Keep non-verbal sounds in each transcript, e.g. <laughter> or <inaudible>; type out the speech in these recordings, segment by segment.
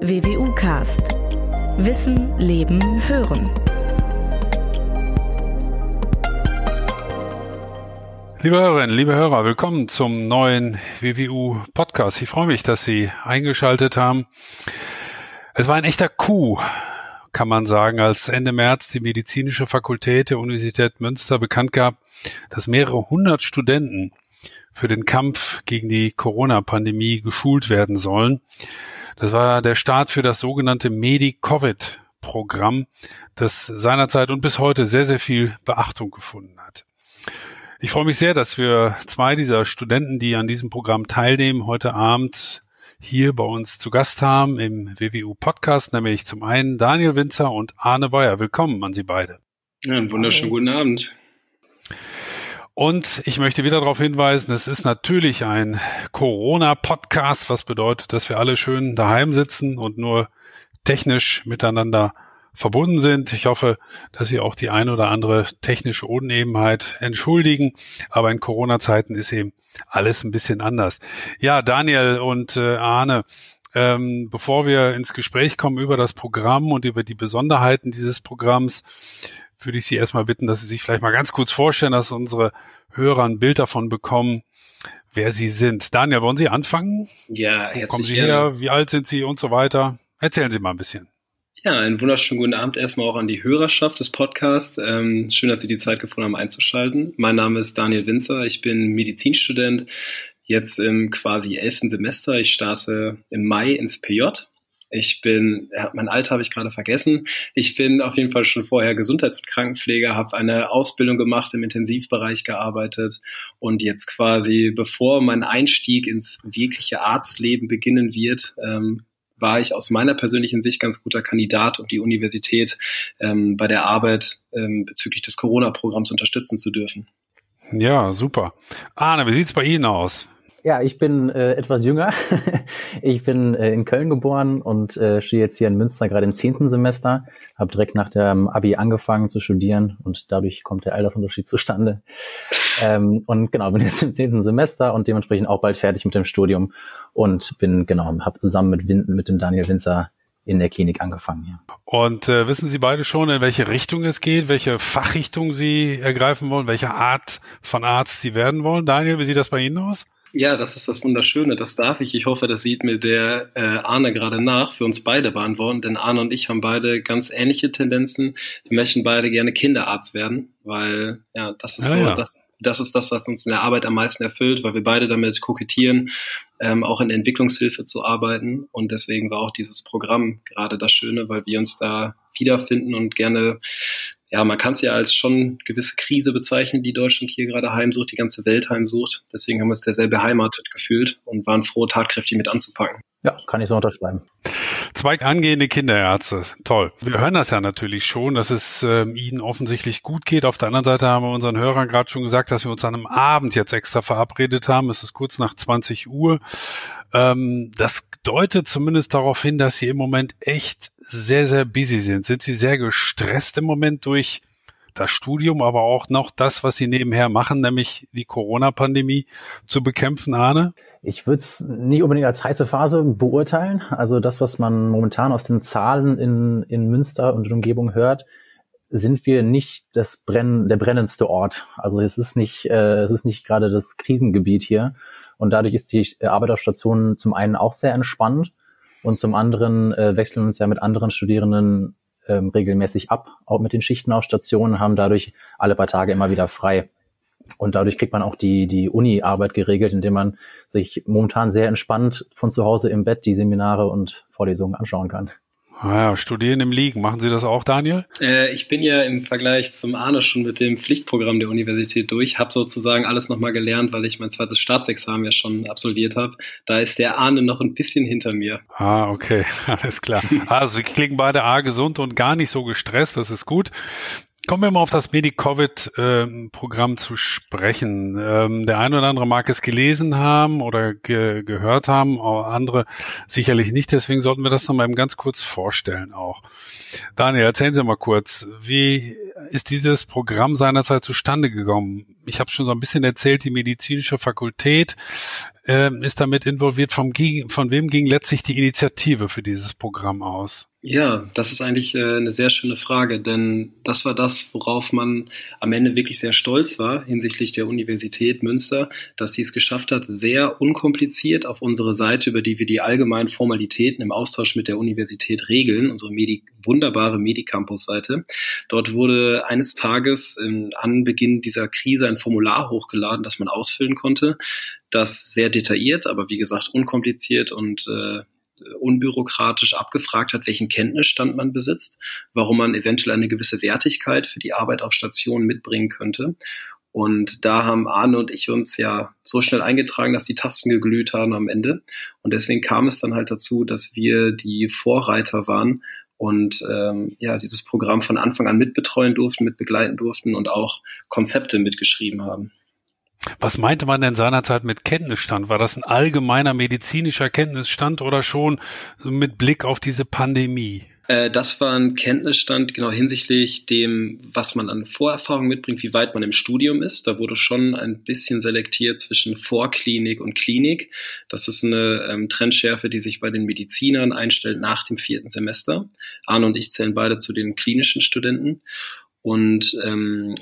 WWU Cast. Wissen, Leben, Hören. Liebe Hörerinnen, liebe Hörer, willkommen zum neuen WWU Podcast. Ich freue mich, dass Sie eingeschaltet haben. Es war ein echter Coup, kann man sagen, als Ende März die medizinische Fakultät der Universität Münster bekannt gab, dass mehrere hundert Studenten für den Kampf gegen die Corona-Pandemie geschult werden sollen. Das war der Start für das sogenannte Medi-Covid-Programm, das seinerzeit und bis heute sehr, sehr viel Beachtung gefunden hat. Ich freue mich sehr, dass wir zwei dieser Studenten, die an diesem Programm teilnehmen, heute Abend hier bei uns zu Gast haben im WWU Podcast, nämlich zum einen Daniel Winzer und Arne Bayer. Willkommen an Sie beide. Ja, einen wunderschönen guten Abend. Und ich möchte wieder darauf hinweisen, es ist natürlich ein Corona-Podcast, was bedeutet, dass wir alle schön daheim sitzen und nur technisch miteinander verbunden sind. Ich hoffe, dass Sie auch die eine oder andere technische Unebenheit entschuldigen. Aber in Corona-Zeiten ist eben alles ein bisschen anders. Ja, Daniel und äh, Arne, ähm, bevor wir ins Gespräch kommen über das Programm und über die Besonderheiten dieses Programms, würde ich Sie erstmal bitten, dass Sie sich vielleicht mal ganz kurz vorstellen, dass unsere Hörer ein Bild davon bekommen, wer Sie sind. Daniel, wollen Sie anfangen? Ja, Wo kommen Sie her? Wie alt sind Sie und so weiter? Erzählen Sie mal ein bisschen. Ja, einen wunderschönen guten Abend erstmal auch an die Hörerschaft des Podcasts. Ähm, schön, dass Sie die Zeit gefunden haben, einzuschalten. Mein Name ist Daniel Winzer. Ich bin Medizinstudent, jetzt im quasi elften Semester. Ich starte im Mai ins PJ. Ich bin, ja, mein Alter habe ich gerade vergessen. Ich bin auf jeden Fall schon vorher Gesundheits- und Krankenpfleger, habe eine Ausbildung gemacht, im Intensivbereich gearbeitet und jetzt quasi, bevor mein Einstieg ins wirkliche Arztleben beginnen wird, ähm, war ich aus meiner persönlichen Sicht ganz guter Kandidat, um die Universität ähm, bei der Arbeit ähm, bezüglich des Corona-Programms unterstützen zu dürfen. Ja, super. Arne, wie sieht's bei Ihnen aus? Ja, ich bin äh, etwas jünger. <laughs> ich bin äh, in Köln geboren und äh, stehe jetzt hier in Münster gerade im zehnten Semester. Habe direkt nach dem Abi angefangen zu studieren und dadurch kommt der Altersunterschied zustande. Ähm, und genau, bin jetzt im zehnten Semester und dementsprechend auch bald fertig mit dem Studium und bin genau, habe zusammen mit, Win mit dem Daniel Winzer in der Klinik angefangen. Ja. Und äh, wissen Sie beide schon, in welche Richtung es geht, welche Fachrichtung Sie ergreifen wollen, welche Art von Arzt Sie werden wollen? Daniel, wie sieht das bei Ihnen aus? Ja, das ist das Wunderschöne, das darf ich. Ich hoffe, das sieht mir der äh, Arne gerade nach, für uns beide beantworten, denn Arne und ich haben beide ganz ähnliche Tendenzen. Wir möchten beide gerne Kinderarzt werden, weil ja, das ist ah, so, ja. das, das ist das, was uns in der Arbeit am meisten erfüllt, weil wir beide damit kokettieren, ähm, auch in Entwicklungshilfe zu arbeiten. Und deswegen war auch dieses Programm gerade das Schöne, weil wir uns da wiederfinden und gerne ja, man kann es ja als schon gewisse Krise bezeichnen, die Deutschland hier gerade heimsucht, die ganze Welt heimsucht. Deswegen haben wir uns derselbe beheimatet gefühlt und waren froh, tatkräftig mit anzupacken. Ja, kann ich so unterschreiben. Zwei angehende Kinderärzte, toll. Wir hören das ja natürlich schon, dass es ähm, Ihnen offensichtlich gut geht. Auf der anderen Seite haben wir unseren Hörern gerade schon gesagt, dass wir uns an einem Abend jetzt extra verabredet haben. Es ist kurz nach 20 Uhr. Ähm, das deutet zumindest darauf hin, dass Sie im Moment echt sehr, sehr busy sind. Sind Sie sehr gestresst im Moment durch das Studium, aber auch noch das, was Sie nebenher machen, nämlich die Corona-Pandemie zu bekämpfen, Arne? Ich würde es nicht unbedingt als heiße Phase beurteilen. Also das, was man momentan aus den Zahlen in, in Münster und der Umgebung hört, sind wir nicht das Brenn, der brennendste Ort. Also es ist nicht, äh, es ist nicht gerade das Krisengebiet hier. Und dadurch ist die Arbeit auf Stationen zum einen auch sehr entspannt und zum anderen äh, wechseln uns ja mit anderen Studierenden ähm, regelmäßig ab, auch mit den Schichten auf Stationen, haben dadurch alle paar Tage immer wieder frei. Und dadurch kriegt man auch die, die Uni-Arbeit geregelt, indem man sich momentan sehr entspannt von zu Hause im Bett die Seminare und Vorlesungen anschauen kann. Ah ja, studieren im Liegen. Machen Sie das auch, Daniel? Äh, ich bin ja im Vergleich zum Arne schon mit dem Pflichtprogramm der Universität durch, habe sozusagen alles nochmal gelernt, weil ich mein zweites Staatsexamen ja schon absolviert habe. Da ist der Arne noch ein bisschen hinter mir. Ah, okay, <laughs> alles klar. <laughs> Also, wir klingen beide A gesund und gar nicht so gestresst, das ist gut. Kommen wir mal auf das Medi-Covid-Programm zu sprechen. Ähm, der eine oder andere mag es gelesen haben oder ge gehört haben, andere sicherlich nicht. Deswegen sollten wir das noch mal eben ganz kurz vorstellen auch. Daniel, erzählen Sie mal kurz, wie ist dieses Programm seinerzeit zustande gekommen? Ich habe schon so ein bisschen erzählt, die medizinische Fakultät äh, ist damit involviert? Vom, von wem ging letztlich die Initiative für dieses Programm aus? Ja, das ist eigentlich äh, eine sehr schöne Frage, denn das war das, worauf man am Ende wirklich sehr stolz war hinsichtlich der Universität Münster, dass sie es geschafft hat, sehr unkompliziert auf unsere Seite, über die wir die allgemeinen Formalitäten im Austausch mit der Universität regeln, unsere Medi wunderbare Medicampus-Seite. Dort wurde eines Tages in, an Beginn dieser Krise ein Formular hochgeladen, das man ausfüllen konnte, das sehr detailliert, aber wie gesagt unkompliziert und äh, unbürokratisch abgefragt hat, welchen Kenntnisstand man besitzt, warum man eventuell eine gewisse Wertigkeit für die Arbeit auf Stationen mitbringen könnte. Und da haben Arne und ich uns ja so schnell eingetragen, dass die Tasten geglüht haben am Ende. Und deswegen kam es dann halt dazu, dass wir die Vorreiter waren und ähm, ja dieses Programm von Anfang an mitbetreuen durften, mitbegleiten durften und auch Konzepte mitgeschrieben haben. Was meinte man denn seinerzeit mit Kenntnisstand? War das ein allgemeiner medizinischer Kenntnisstand oder schon mit Blick auf diese Pandemie? Äh, das war ein Kenntnisstand genau hinsichtlich dem, was man an Vorerfahrung mitbringt, wie weit man im Studium ist. Da wurde schon ein bisschen selektiert zwischen Vorklinik und Klinik. Das ist eine ähm, Trendschärfe, die sich bei den Medizinern einstellt nach dem vierten Semester. Arne und ich zählen beide zu den klinischen Studenten. Und ähm,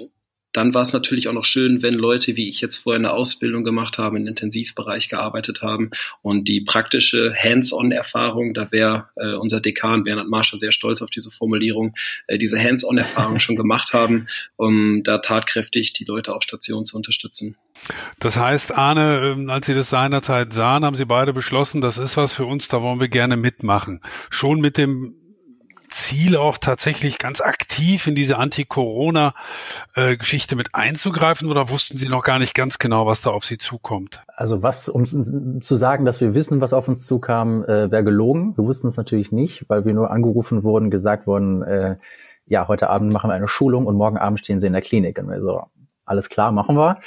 dann war es natürlich auch noch schön, wenn Leute, wie ich jetzt vorher eine Ausbildung gemacht habe, im Intensivbereich gearbeitet haben und die praktische Hands-on-Erfahrung, da wäre äh, unser Dekan Bernhard Marschall sehr stolz auf diese Formulierung, äh, diese Hands-on-Erfahrung <laughs> schon gemacht haben, um da tatkräftig die Leute auf Station zu unterstützen. Das heißt, Arne, ähm, als Sie das seinerzeit sahen, haben Sie beide beschlossen, das ist was für uns, da wollen wir gerne mitmachen. Schon mit dem Ziel auch tatsächlich ganz aktiv in diese Anti-Corona-Geschichte mit einzugreifen oder wussten Sie noch gar nicht ganz genau, was da auf Sie zukommt? Also was, um zu sagen, dass wir wissen, was auf uns zukam, äh, wäre gelogen. Wir wussten es natürlich nicht, weil wir nur angerufen wurden, gesagt wurden, äh, ja, heute Abend machen wir eine Schulung und morgen Abend stehen Sie in der Klinik. Und wir so, alles klar, machen wir.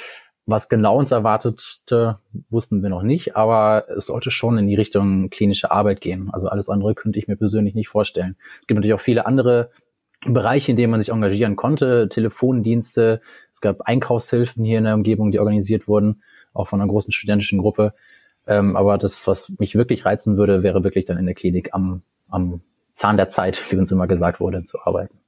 Was genau uns erwartete, wussten wir noch nicht, aber es sollte schon in die Richtung klinische Arbeit gehen. Also alles andere könnte ich mir persönlich nicht vorstellen. Es gibt natürlich auch viele andere Bereiche, in denen man sich engagieren konnte, Telefondienste, es gab Einkaufshilfen hier in der Umgebung, die organisiert wurden, auch von einer großen studentischen Gruppe. Ähm, aber das, was mich wirklich reizen würde, wäre wirklich dann in der Klinik am, am Zahn der Zeit, wie uns immer gesagt wurde, zu arbeiten.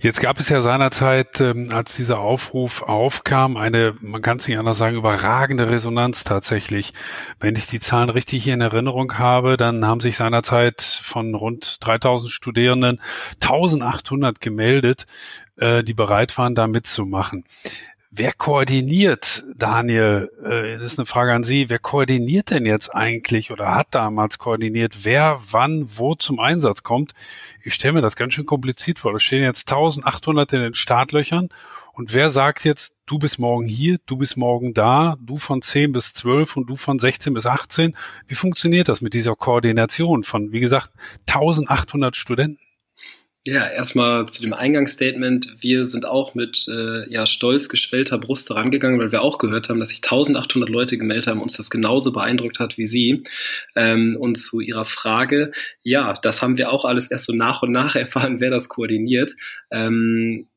Jetzt gab es ja seinerzeit, ähm, als dieser Aufruf aufkam, eine, man kann es nicht anders sagen, überragende Resonanz tatsächlich. Wenn ich die Zahlen richtig hier in Erinnerung habe, dann haben sich seinerzeit von rund 3000 Studierenden 1800 gemeldet, äh, die bereit waren, da mitzumachen. Wer koordiniert, Daniel, äh, das ist eine Frage an Sie, wer koordiniert denn jetzt eigentlich oder hat damals koordiniert, wer wann wo zum Einsatz kommt? Ich stelle mir das ganz schön kompliziert vor. Da stehen jetzt 1800 in den Startlöchern und wer sagt jetzt, du bist morgen hier, du bist morgen da, du von 10 bis 12 und du von 16 bis 18? Wie funktioniert das mit dieser Koordination von, wie gesagt, 1800 Studenten? Ja, erstmal zu dem Eingangsstatement. Wir sind auch mit äh, ja, stolz geschwellter Brust rangegangen, weil wir auch gehört haben, dass sich 1800 Leute gemeldet haben, uns das genauso beeindruckt hat wie Sie. Ähm, und zu Ihrer Frage, ja, das haben wir auch alles erst so nach und nach <laughs> erfahren, wer das koordiniert. Ähm,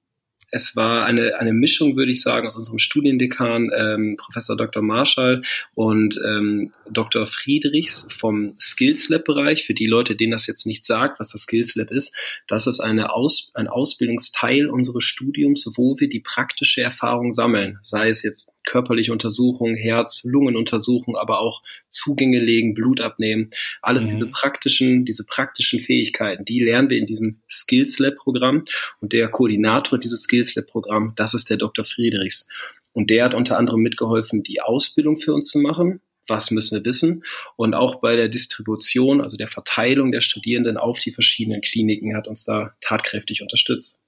es war eine, eine Mischung, würde ich sagen, aus unserem Studiendekan, ähm, Professor Dr. Marschall und ähm, Dr. Friedrichs vom Skills Lab Bereich. Für die Leute, denen das jetzt nicht sagt, was das Skills Lab ist, das ist eine Aus, ein Ausbildungsteil unseres Studiums, wo wir die praktische Erfahrung sammeln. Sei es jetzt körperliche Untersuchungen, Herz, Lungenuntersuchungen, aber auch Zugänge legen, Blut abnehmen. Alles mhm. diese praktischen, diese praktischen Fähigkeiten, die lernen wir in diesem Skills Lab Programm. Und der Koordinator dieses Skills Lab Programm, das ist der Dr. Friedrichs. Und der hat unter anderem mitgeholfen, die Ausbildung für uns zu machen. Was müssen wir wissen? Und auch bei der Distribution, also der Verteilung der Studierenden auf die verschiedenen Kliniken hat uns da tatkräftig unterstützt.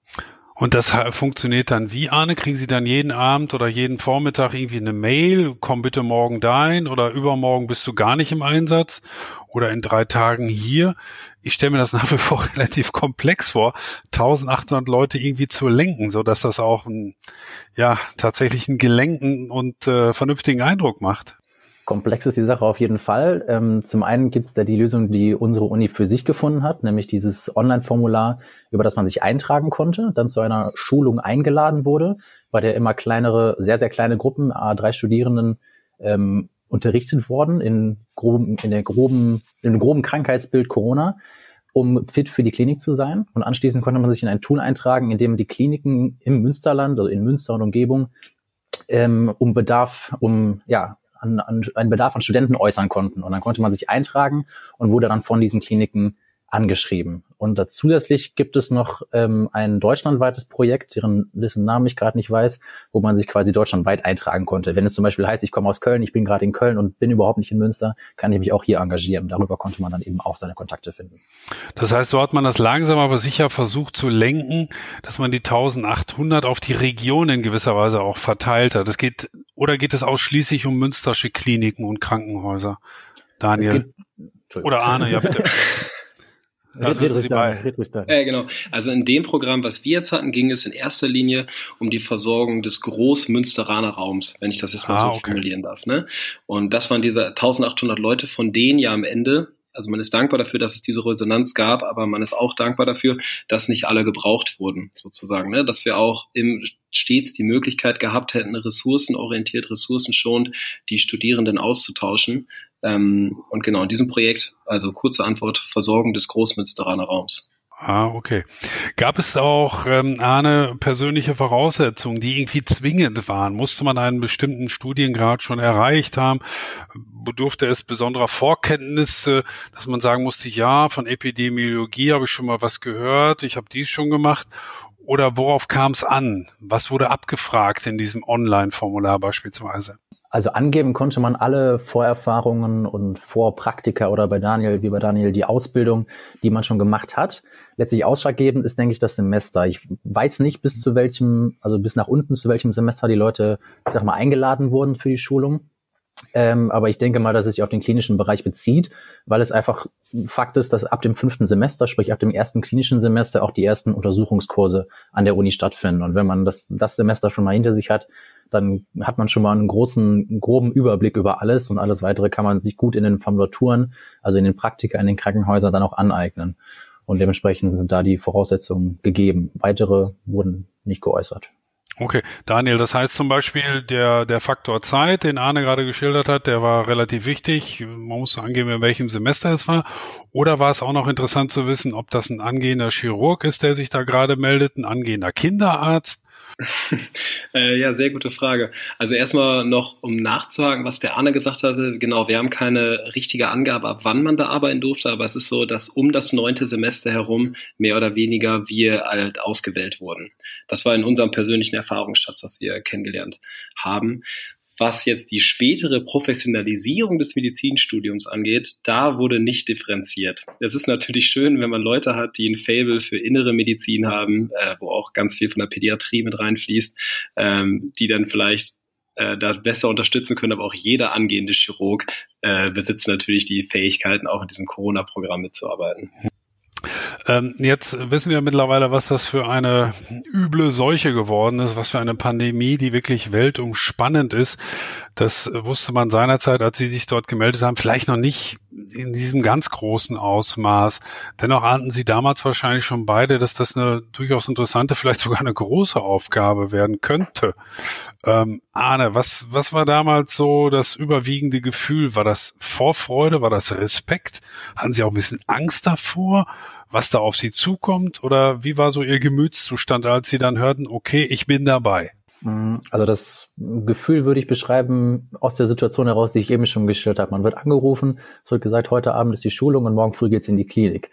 Und das funktioniert dann wie, Arne? Kriegen Sie dann jeden Abend oder jeden Vormittag irgendwie eine Mail? Komm bitte morgen dahin oder übermorgen bist du gar nicht im Einsatz oder in drei Tagen hier. Ich stelle mir das <laughs> nach wie vor relativ komplex vor, 1800 Leute irgendwie zu lenken, so dass das auch einen, ja, tatsächlich einen gelenken und äh, vernünftigen Eindruck macht. Komplex ist die Sache auf jeden Fall. Ähm, zum einen gibt es da die Lösung, die unsere Uni für sich gefunden hat, nämlich dieses Online-Formular, über das man sich eintragen konnte, dann zu einer Schulung eingeladen wurde, bei der immer kleinere, sehr, sehr kleine Gruppen, A3 Studierenden, ähm, unterrichtet worden in groben, in der groben, in dem groben Krankheitsbild Corona, um fit für die Klinik zu sein. Und anschließend konnte man sich in ein Tool eintragen, in dem die Kliniken im Münsterland, also in Münster und Umgebung, ähm, um Bedarf, um ja, an, an, einen Bedarf an Studenten äußern konnten. Und dann konnte man sich eintragen und wurde dann von diesen Kliniken angeschrieben. Und zusätzlich gibt es noch ähm, ein deutschlandweites Projekt, deren, dessen Namen ich gerade nicht weiß, wo man sich quasi deutschlandweit eintragen konnte. Wenn es zum Beispiel heißt, ich komme aus Köln, ich bin gerade in Köln und bin überhaupt nicht in Münster, kann ich mich auch hier engagieren. Darüber konnte man dann eben auch seine Kontakte finden. Das heißt, so hat man das langsam aber sicher versucht zu lenken, dass man die 1800 auf die Region in gewisser Weise auch verteilt hat. Es geht, oder geht es ausschließlich um münstersche Kliniken und Krankenhäuser? Daniel. Oder Arne, ja bitte. <laughs> Red, red, red, dann, red dann. Äh, genau. Also in dem Programm, was wir jetzt hatten, ging es in erster Linie um die Versorgung des Großmünsteraner Raums, wenn ich das jetzt mal ah, so okay. formulieren darf. Ne? Und das waren diese 1800 Leute, von denen ja am Ende also man ist dankbar dafür, dass es diese Resonanz gab, aber man ist auch dankbar dafür, dass nicht alle gebraucht wurden, sozusagen. Ne? Dass wir auch im, stets die Möglichkeit gehabt hätten, ressourcenorientiert, ressourcenschonend die Studierenden auszutauschen. Ähm, und genau in diesem Projekt, also kurze Antwort, Versorgung des Großmünsteraner Raums. Ah, okay. Gab es auch, ähm, Arne, persönliche Voraussetzungen, die irgendwie zwingend waren? Musste man einen bestimmten Studiengrad schon erreicht haben? Bedurfte es besonderer Vorkenntnisse, dass man sagen musste, ja, von Epidemiologie habe ich schon mal was gehört, ich habe dies schon gemacht? Oder worauf kam es an? Was wurde abgefragt in diesem Online-Formular beispielsweise? Also angeben konnte man alle Vorerfahrungen und Vorpraktika oder bei Daniel, wie bei Daniel, die Ausbildung, die man schon gemacht hat. Letztlich ausschlaggebend ist, denke ich, das Semester. Ich weiß nicht, bis zu welchem, also bis nach unten, zu welchem Semester die Leute, ich sag mal, eingeladen wurden für die Schulung. Ähm, aber ich denke mal, dass es sich auf den klinischen Bereich bezieht, weil es einfach Fakt ist, dass ab dem fünften Semester, sprich ab dem ersten klinischen Semester, auch die ersten Untersuchungskurse an der Uni stattfinden. Und wenn man das, das Semester schon mal hinter sich hat, dann hat man schon mal einen großen, groben Überblick über alles und alles weitere kann man sich gut in den Formulaturen, also in den Praktika in den Krankenhäusern dann auch aneignen. Und dementsprechend sind da die Voraussetzungen gegeben. Weitere wurden nicht geäußert. Okay, Daniel, das heißt zum Beispiel der, der Faktor Zeit, den Arne gerade geschildert hat, der war relativ wichtig. Man muss angeben, in welchem Semester es war. Oder war es auch noch interessant zu wissen, ob das ein angehender Chirurg ist, der sich da gerade meldet, ein angehender Kinderarzt, <laughs> äh, ja, sehr gute Frage. Also erstmal noch, um nachzuhaken, was der Arne gesagt hatte. Genau, wir haben keine richtige Angabe, ab wann man da arbeiten durfte, aber es ist so, dass um das neunte Semester herum mehr oder weniger wir halt ausgewählt wurden. Das war in unserem persönlichen Erfahrungsschatz, was wir kennengelernt haben. Was jetzt die spätere Professionalisierung des Medizinstudiums angeht, da wurde nicht differenziert. Es ist natürlich schön, wenn man Leute hat, die ein Fable für innere Medizin haben, äh, wo auch ganz viel von der Pädiatrie mit reinfließt, ähm, die dann vielleicht äh, da besser unterstützen können, aber auch jeder angehende Chirurg äh, besitzt natürlich die Fähigkeiten, auch in diesem Corona-Programm mitzuarbeiten. Ähm, jetzt wissen wir mittlerweile, was das für eine üble Seuche geworden ist, was für eine Pandemie, die wirklich weltumspannend ist. Das wusste man seinerzeit, als Sie sich dort gemeldet haben, vielleicht noch nicht in diesem ganz großen Ausmaß. Dennoch ahnten Sie damals wahrscheinlich schon beide, dass das eine durchaus interessante, vielleicht sogar eine große Aufgabe werden könnte. Ähm, Arne, was, was war damals so das überwiegende Gefühl? War das Vorfreude? War das Respekt? Hatten Sie auch ein bisschen Angst davor? Was da auf sie zukommt? Oder wie war so ihr Gemütszustand, als sie dann hörten, okay, ich bin dabei? Mm, also das Gefühl würde ich beschreiben aus der Situation heraus, die ich eben schon geschildert habe. Man wird angerufen, es wird gesagt, heute Abend ist die Schulung und morgen früh geht's in die Klinik.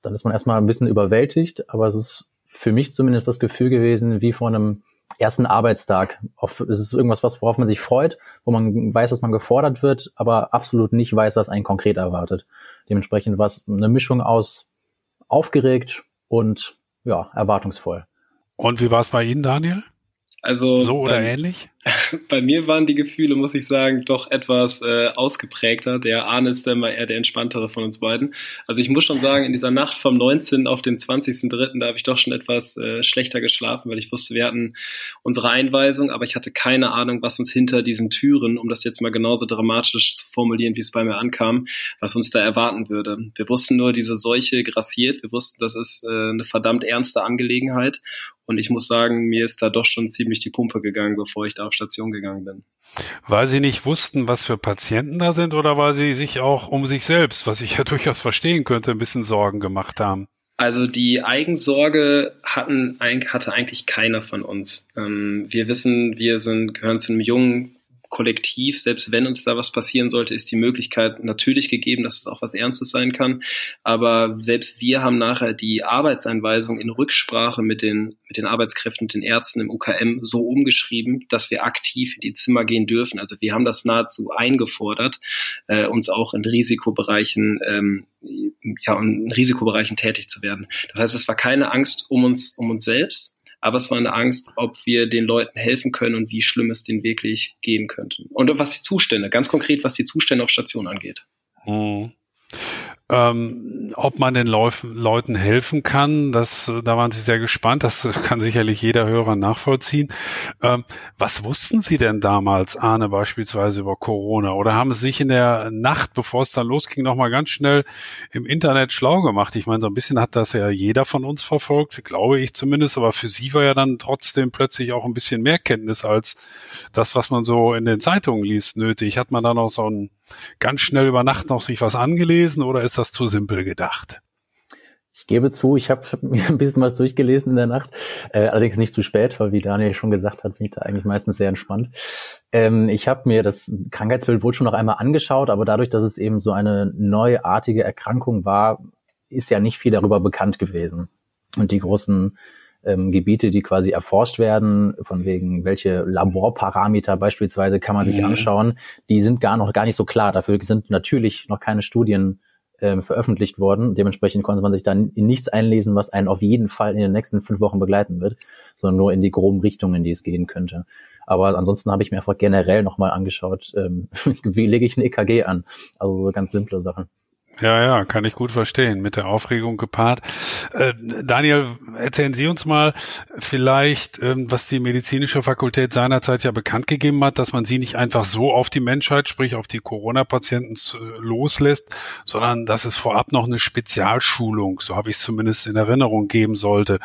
Dann ist man erstmal ein bisschen überwältigt, aber es ist für mich zumindest das Gefühl gewesen, wie vor einem ersten Arbeitstag. Es ist irgendwas, worauf man sich freut, wo man weiß, dass man gefordert wird, aber absolut nicht weiß, was einen konkret erwartet. Dementsprechend war es eine Mischung aus aufgeregt und ja, erwartungsvoll. Und wie war es bei Ihnen, Daniel? Also so oder ähm, ähnlich? <laughs> Bei mir waren die Gefühle, muss ich sagen, doch etwas äh, ausgeprägter. Der Arne ist dann mal eher der entspanntere von uns beiden. Also ich muss schon sagen, in dieser Nacht vom 19. auf den 20.3., da habe ich doch schon etwas äh, schlechter geschlafen, weil ich wusste, wir hatten unsere Einweisung, aber ich hatte keine Ahnung, was uns hinter diesen Türen, um das jetzt mal genauso dramatisch zu formulieren, wie es bei mir ankam, was uns da erwarten würde. Wir wussten nur, diese Seuche grassiert. Wir wussten, das ist äh, eine verdammt ernste Angelegenheit. Und ich muss sagen, mir ist da doch schon ziemlich die Pumpe gegangen, bevor ich da Station gegangen bin. Weil Sie nicht wussten, was für Patienten da sind oder weil Sie sich auch um sich selbst, was ich ja <laughs> durchaus verstehen könnte, ein bisschen Sorgen gemacht haben? Also die Eigensorge hatten, hatte eigentlich keiner von uns. Ähm, wir wissen, wir sind, gehören zu einem jungen kollektiv, selbst wenn uns da was passieren sollte, ist die Möglichkeit natürlich gegeben, dass es auch was Ernstes sein kann. Aber selbst wir haben nachher die Arbeitseinweisung in Rücksprache mit den, mit den Arbeitskräften und den Ärzten im UKM so umgeschrieben, dass wir aktiv in die Zimmer gehen dürfen. Also wir haben das nahezu eingefordert, äh, uns auch in Risikobereichen, ähm, ja, in Risikobereichen tätig zu werden. Das heißt, es war keine Angst um uns, um uns selbst, aber es war eine Angst, ob wir den Leuten helfen können und wie schlimm es denen wirklich gehen könnte. Und was die Zustände, ganz konkret, was die Zustände auf Station angeht. Hm ähm, ob man den Leuf Leuten helfen kann. Das, da waren Sie sehr gespannt. Das <laughs> kann sicherlich jeder Hörer nachvollziehen. Ähm, was wussten Sie denn damals, Arne, beispielsweise über Corona? Oder haben Sie sich in der Nacht, bevor es dann losging, nochmal ganz schnell im Internet schlau gemacht? Ich meine, so ein bisschen hat das ja jeder von uns verfolgt, glaube ich zumindest. Aber für Sie war ja dann trotzdem plötzlich auch ein bisschen mehr Kenntnis als das, was man so in den Zeitungen liest, nötig. Hat man da noch so ein ganz schnell über Nacht noch sich was angelesen oder ist das zu simpel gedacht? Ich gebe zu, ich habe <laughs> mir ein bisschen was durchgelesen in der Nacht, äh, allerdings nicht zu spät, weil wie Daniel schon gesagt hat, bin ich da eigentlich meistens sehr entspannt. Ähm, ich habe mir das Krankheitsbild wohl schon noch einmal angeschaut, aber dadurch, dass es eben so eine neuartige Erkrankung war, ist ja nicht viel darüber bekannt gewesen. Und die großen ähm, Gebiete, die quasi erforscht werden, von wegen welche Laborparameter beispielsweise kann man sich mhm. anschauen, die sind gar noch gar nicht so klar. Dafür sind natürlich noch keine Studien ähm, veröffentlicht worden. Dementsprechend konnte man sich dann in nichts einlesen, was einen auf jeden Fall in den nächsten fünf Wochen begleiten wird, sondern nur in die groben Richtungen, in die es gehen könnte. Aber ansonsten habe ich mir einfach generell nochmal angeschaut, ähm, <laughs> wie lege ich ein EKG an. Also so ganz simple Sachen. Ja, ja, kann ich gut verstehen, mit der Aufregung gepaart. Äh, Daniel, erzählen Sie uns mal vielleicht, ähm, was die medizinische Fakultät seinerzeit ja bekannt gegeben hat, dass man sie nicht einfach so auf die Menschheit, sprich auf die Corona-Patienten äh, loslässt, sondern dass es vorab noch eine Spezialschulung, so habe ich es zumindest in Erinnerung, geben sollte.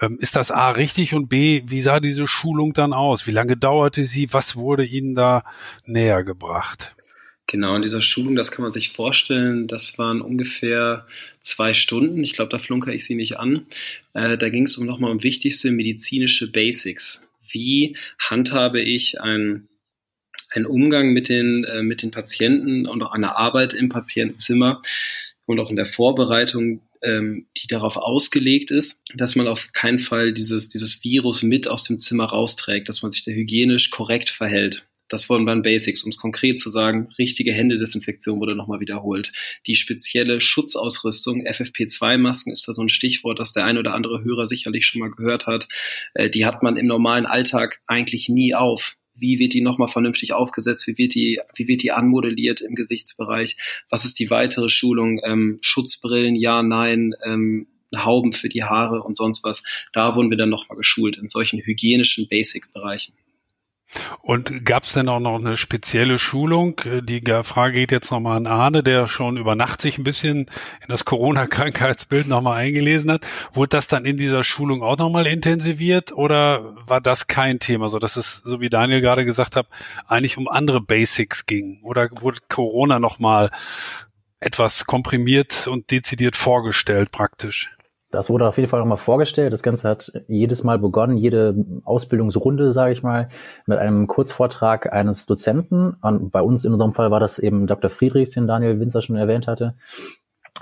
Ähm, ist das A richtig und B, wie sah diese Schulung dann aus? Wie lange dauerte sie? Was wurde Ihnen da näher gebracht? Genau, in dieser Schulung, das kann man sich vorstellen, das waren ungefähr zwei Stunden. Ich glaube, da flunker ich sie nicht an. Äh, da ging es um nochmal um wichtigste medizinische Basics. Wie handhabe ich ein ein Umgang mit den, äh, mit den Patienten und auch eine Arbeit im Patientenzimmer und auch in der Vorbereitung, ähm, die darauf ausgelegt ist, dass man auf keinen Fall dieses, dieses Virus mit aus dem Zimmer rausträgt, dass man sich da hygienisch korrekt verhält. Das waren dann Basics, um es konkret zu sagen. Richtige Händedesinfektion wurde nochmal wiederholt. Die spezielle Schutzausrüstung, FFP2-Masken ist da so ein Stichwort, das der ein oder andere Hörer sicherlich schon mal gehört hat. Äh, die hat man im normalen Alltag eigentlich nie auf wie wird die nochmal vernünftig aufgesetzt, wie wird die, wie wird die anmodelliert im Gesichtsbereich, was ist die weitere Schulung, ähm, Schutzbrillen, ja, nein, ähm, Hauben für die Haare und sonst was. Da wurden wir dann nochmal geschult in solchen hygienischen Basic-Bereichen. Und gab es denn auch noch eine spezielle Schulung? Die Frage geht jetzt nochmal an Arne, der schon über Nacht sich ein bisschen in das Corona-Krankheitsbild nochmal eingelesen hat. Wurde das dann in dieser Schulung auch nochmal intensiviert oder war das kein Thema, so dass es, so wie Daniel gerade gesagt hat, eigentlich um andere Basics ging? Oder wurde Corona nochmal etwas komprimiert und dezidiert vorgestellt praktisch? Das wurde auf jeden Fall nochmal vorgestellt. Das Ganze hat jedes Mal begonnen, jede Ausbildungsrunde, sage ich mal, mit einem Kurzvortrag eines Dozenten. Und bei uns in unserem Fall war das eben Dr. Friedrichs, den Daniel Winzer schon erwähnt hatte,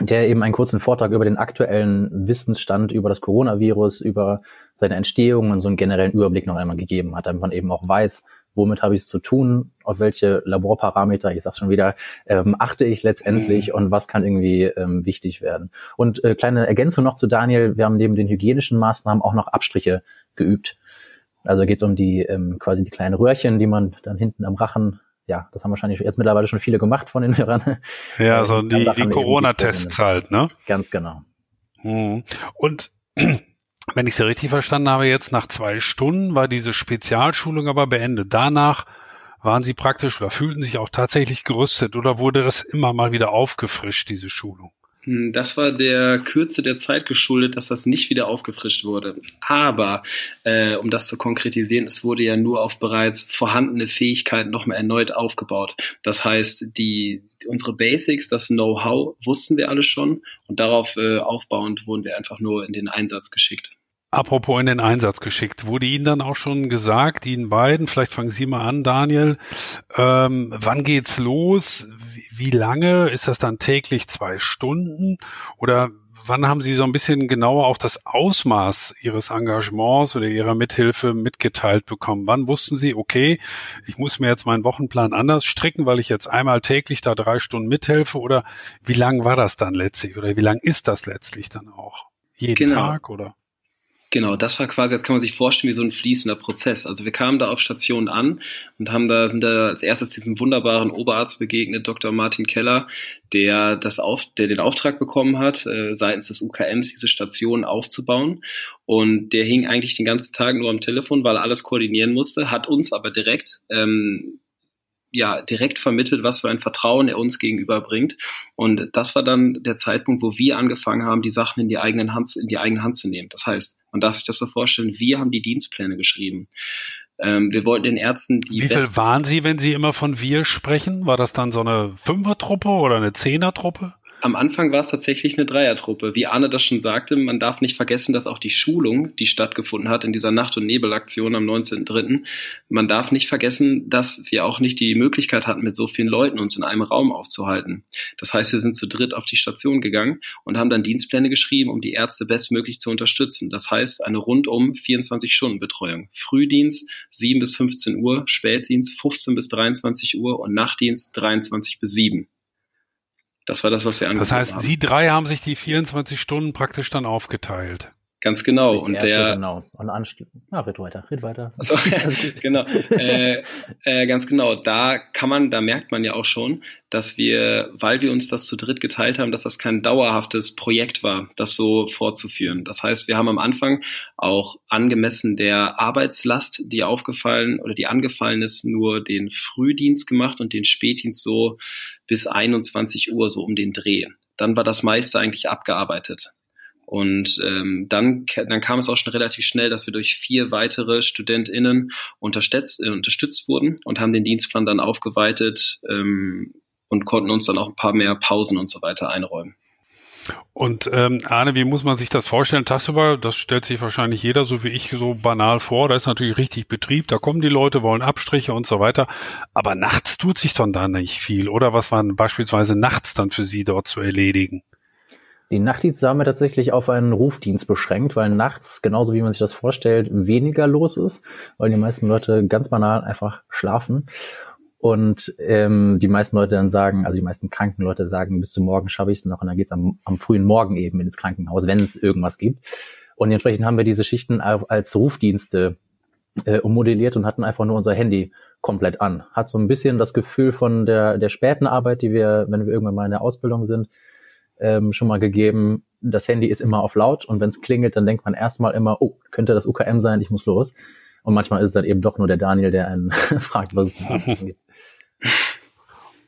der eben einen kurzen Vortrag über den aktuellen Wissensstand über das Coronavirus, über seine Entstehung und so einen generellen Überblick noch einmal gegeben hat, damit man eben auch weiß, womit habe ich es zu tun, auf welche Laborparameter, ich sag's schon wieder, ähm, achte ich letztendlich mhm. und was kann irgendwie ähm, wichtig werden. Und äh, kleine Ergänzung noch zu Daniel, wir haben neben den hygienischen Maßnahmen auch noch Abstriche geübt. Also geht es um die ähm, quasi die kleinen Röhrchen, die man dann hinten am Rachen ja, das haben wahrscheinlich jetzt mittlerweile schon viele gemacht von den Hörern. Ja, <laughs> so die, die Corona-Tests halt, ne? Ganz genau. Mhm. Und wenn ich Sie richtig verstanden habe, jetzt nach zwei Stunden war diese Spezialschulung aber beendet. Danach waren Sie praktisch oder fühlten sich auch tatsächlich gerüstet oder wurde das immer mal wieder aufgefrischt, diese Schulung? Hm, das war der Kürze der Zeit geschuldet, dass das nicht wieder aufgefrischt wurde. Aber äh, um das zu konkretisieren, es wurde ja nur auf bereits vorhandene Fähigkeiten nochmal erneut aufgebaut. Das heißt, die unsere Basics, das Know-how wussten wir alle schon und darauf äh, aufbauend wurden wir einfach nur in den Einsatz geschickt. Apropos in den Einsatz geschickt, wurde Ihnen dann auch schon gesagt, Ihnen beiden, vielleicht fangen Sie mal an, Daniel, ähm, wann geht's los? Wie, lange? Ist das dann täglich zwei Stunden? Oder wann haben Sie so ein bisschen genauer auch das Ausmaß Ihres Engagements oder Ihrer Mithilfe mitgeteilt bekommen? Wann wussten Sie, okay, ich muss mir jetzt meinen Wochenplan anders stricken, weil ich jetzt einmal täglich da drei Stunden mithelfe? Oder wie lang war das dann letztlich? Oder wie lang ist das letztlich dann auch? Jeden genau. Tag oder? Genau, das war quasi, das kann man sich vorstellen, wie so ein fließender Prozess. Also wir kamen da auf Station an und haben da, sind da als erstes diesem wunderbaren Oberarzt begegnet, Dr. Martin Keller, der das auf, der den Auftrag bekommen hat, äh, seitens des UKMs diese Station aufzubauen. Und der hing eigentlich den ganzen Tag nur am Telefon, weil er alles koordinieren musste, hat uns aber direkt ähm, ja direkt vermittelt, was für ein Vertrauen er uns gegenüber bringt. Und das war dann der Zeitpunkt, wo wir angefangen haben, die Sachen in die eigenen Hand, in die eigene Hand zu nehmen. Das heißt, man darf sich das so vorstellen, wir haben die Dienstpläne geschrieben. Ähm, wir wollten den Ärzten die. Wie viel waren Sie, wenn Sie immer von wir sprechen? War das dann so eine Fünfertruppe oder eine Zehnertruppe? Am Anfang war es tatsächlich eine Dreiertruppe. Wie Arne das schon sagte, man darf nicht vergessen, dass auch die Schulung, die stattgefunden hat in dieser Nacht- und Nebelaktion am 19.03., man darf nicht vergessen, dass wir auch nicht die Möglichkeit hatten, mit so vielen Leuten uns in einem Raum aufzuhalten. Das heißt, wir sind zu dritt auf die Station gegangen und haben dann Dienstpläne geschrieben, um die Ärzte bestmöglich zu unterstützen. Das heißt, eine rundum 24-Stunden-Betreuung. Frühdienst 7 bis 15 Uhr, Spätdienst 15 bis 23 Uhr und Nachtdienst 23 bis 7. Das war das, was wir angeboten haben. Das heißt, haben. Sie drei haben sich die 24 Stunden praktisch dann aufgeteilt. Ganz genau. Und der genau. Und anschließend. Ja, red weiter, red weiter. Also, <laughs> genau. <laughs> äh, äh, ganz genau. Da kann man, da merkt man ja auch schon, dass wir, weil wir uns das zu dritt geteilt haben, dass das kein dauerhaftes Projekt war, das so fortzuführen. Das heißt, wir haben am Anfang auch angemessen der Arbeitslast, die aufgefallen oder die angefallen ist, nur den Frühdienst gemacht und den Spätdienst so bis 21 Uhr so um den Dreh. Dann war das meiste eigentlich abgearbeitet. Und ähm, dann, dann kam es auch schon relativ schnell, dass wir durch vier weitere StudentInnen unterstützt, äh, unterstützt wurden und haben den Dienstplan dann aufgeweitet ähm, und konnten uns dann auch ein paar mehr Pausen und so weiter einräumen. Und ähm, Arne, wie muss man sich das vorstellen? Tagsüber, das stellt sich wahrscheinlich jeder so wie ich so banal vor. Da ist natürlich richtig Betrieb, da kommen die Leute, wollen Abstriche und so weiter. Aber nachts tut sich dann da nicht viel, oder? Was waren beispielsweise nachts dann für Sie dort zu erledigen? Die Nachtdienste haben wir tatsächlich auf einen Rufdienst beschränkt, weil nachts, genauso wie man sich das vorstellt, weniger los ist, weil die meisten Leute ganz banal einfach schlafen. Und ähm, die meisten Leute dann sagen, also die meisten kranken Leute sagen, bis zum Morgen schaffe ich es noch und dann geht's am, am frühen Morgen eben ins Krankenhaus, wenn es irgendwas gibt. Und entsprechend haben wir diese Schichten als Rufdienste äh, ummodelliert und hatten einfach nur unser Handy komplett an. Hat so ein bisschen das Gefühl von der, der späten Arbeit, die wir, wenn wir irgendwann mal in der Ausbildung sind, ähm, schon mal gegeben, das Handy ist immer auf laut und wenn es klingelt, dann denkt man erstmal immer, oh, könnte das UKM sein, ich muss los. Und manchmal ist es dann eben doch nur der Daniel, der einen <laughs> fragt, was es angeht.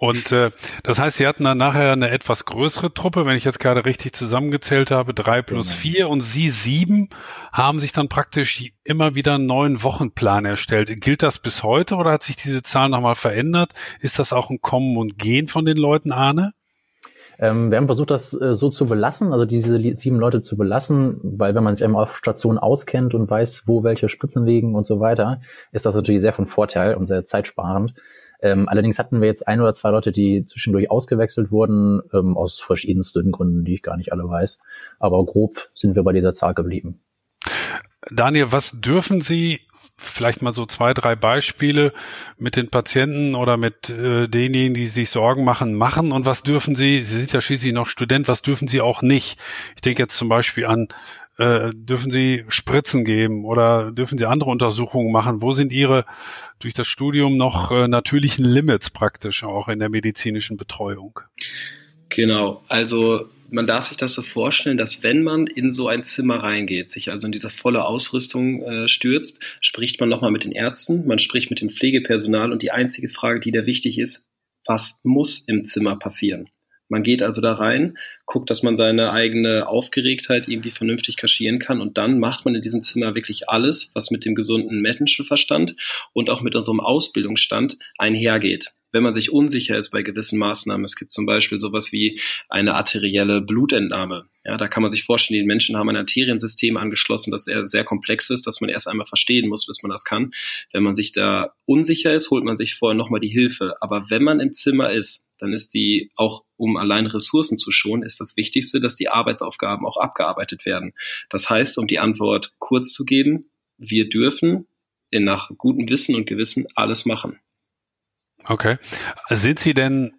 Und äh, das heißt, Sie hatten dann nachher eine etwas größere Truppe, wenn ich jetzt gerade richtig zusammengezählt habe, drei plus genau. vier und Sie sieben haben sich dann praktisch immer wieder einen neuen Wochenplan erstellt. Gilt das bis heute oder hat sich diese Zahl nochmal verändert? Ist das auch ein Kommen und Gehen von den Leuten, Arne? Ähm, wir haben versucht, das äh, so zu belassen, also diese sieben Leute zu belassen, weil wenn man sich einmal auf Station auskennt und weiß, wo welche Spritzen liegen und so weiter, ist das natürlich sehr von Vorteil und sehr zeitsparend. Ähm, allerdings hatten wir jetzt ein oder zwei Leute, die zwischendurch ausgewechselt wurden, ähm, aus verschiedensten Gründen, die ich gar nicht alle weiß. Aber grob sind wir bei dieser Zahl geblieben. Daniel, was dürfen Sie vielleicht mal so zwei, drei Beispiele mit den Patienten oder mit äh, denjenigen, die sich Sorgen machen, machen und was dürfen sie, Sie sind ja schließlich noch Student, was dürfen sie auch nicht? Ich denke jetzt zum Beispiel an, äh, dürfen sie Spritzen geben oder dürfen sie andere Untersuchungen machen? Wo sind ihre durch das Studium noch äh, natürlichen Limits praktisch auch in der medizinischen Betreuung? Genau, also man darf sich das so vorstellen, dass wenn man in so ein Zimmer reingeht, sich also in diese volle Ausrüstung äh, stürzt, spricht man nochmal mit den Ärzten, man spricht mit dem Pflegepersonal und die einzige Frage, die da wichtig ist, was muss im Zimmer passieren? Man geht also da rein, guckt, dass man seine eigene Aufgeregtheit irgendwie vernünftig kaschieren kann und dann macht man in diesem Zimmer wirklich alles, was mit dem gesunden Menschenverstand und auch mit unserem Ausbildungsstand einhergeht wenn man sich unsicher ist bei gewissen Maßnahmen. Es gibt zum Beispiel sowas wie eine arterielle Blutentnahme. Ja, da kann man sich vorstellen, die Menschen haben ein Arteriensystem angeschlossen, das sehr, sehr komplex ist, dass man erst einmal verstehen muss, bis man das kann. Wenn man sich da unsicher ist, holt man sich vorher nochmal die Hilfe. Aber wenn man im Zimmer ist, dann ist die, auch um allein Ressourcen zu schonen, ist das Wichtigste, dass die Arbeitsaufgaben auch abgearbeitet werden. Das heißt, um die Antwort kurz zu geben, wir dürfen nach gutem Wissen und Gewissen alles machen. Okay. Sind Sie denn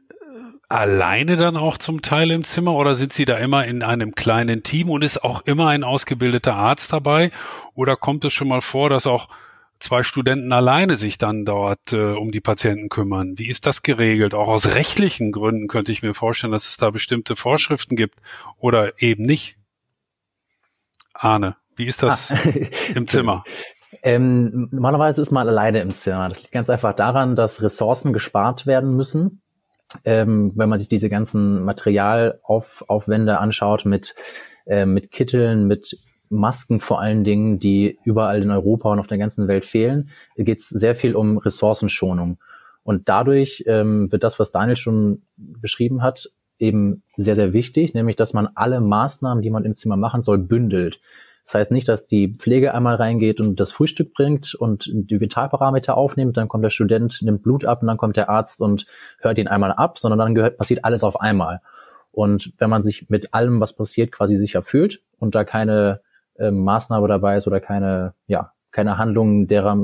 alleine dann auch zum Teil im Zimmer oder sind Sie da immer in einem kleinen Team und ist auch immer ein ausgebildeter Arzt dabei? Oder kommt es schon mal vor, dass auch zwei Studenten alleine sich dann dort äh, um die Patienten kümmern? Wie ist das geregelt? Auch aus rechtlichen Gründen könnte ich mir vorstellen, dass es da bestimmte Vorschriften gibt oder eben nicht. Arne, wie ist das ah. <laughs> im Zimmer? Ähm, normalerweise ist man alleine im Zimmer. Das liegt ganz einfach daran, dass Ressourcen gespart werden müssen. Ähm, wenn man sich diese ganzen Materialaufwände anschaut mit, äh, mit Kitteln, mit Masken vor allen Dingen, die überall in Europa und auf der ganzen Welt fehlen, geht es sehr viel um Ressourcenschonung. Und dadurch ähm, wird das, was Daniel schon beschrieben hat, eben sehr, sehr wichtig, nämlich dass man alle Maßnahmen, die man im Zimmer machen soll, bündelt. Das heißt nicht, dass die Pflege einmal reingeht und das Frühstück bringt und die Vitalparameter aufnimmt, dann kommt der Student, nimmt Blut ab und dann kommt der Arzt und hört ihn einmal ab, sondern dann gehört, passiert alles auf einmal. Und wenn man sich mit allem, was passiert, quasi sicher fühlt und da keine äh, Maßnahme dabei ist oder keine, ja, keine Handlung, derer,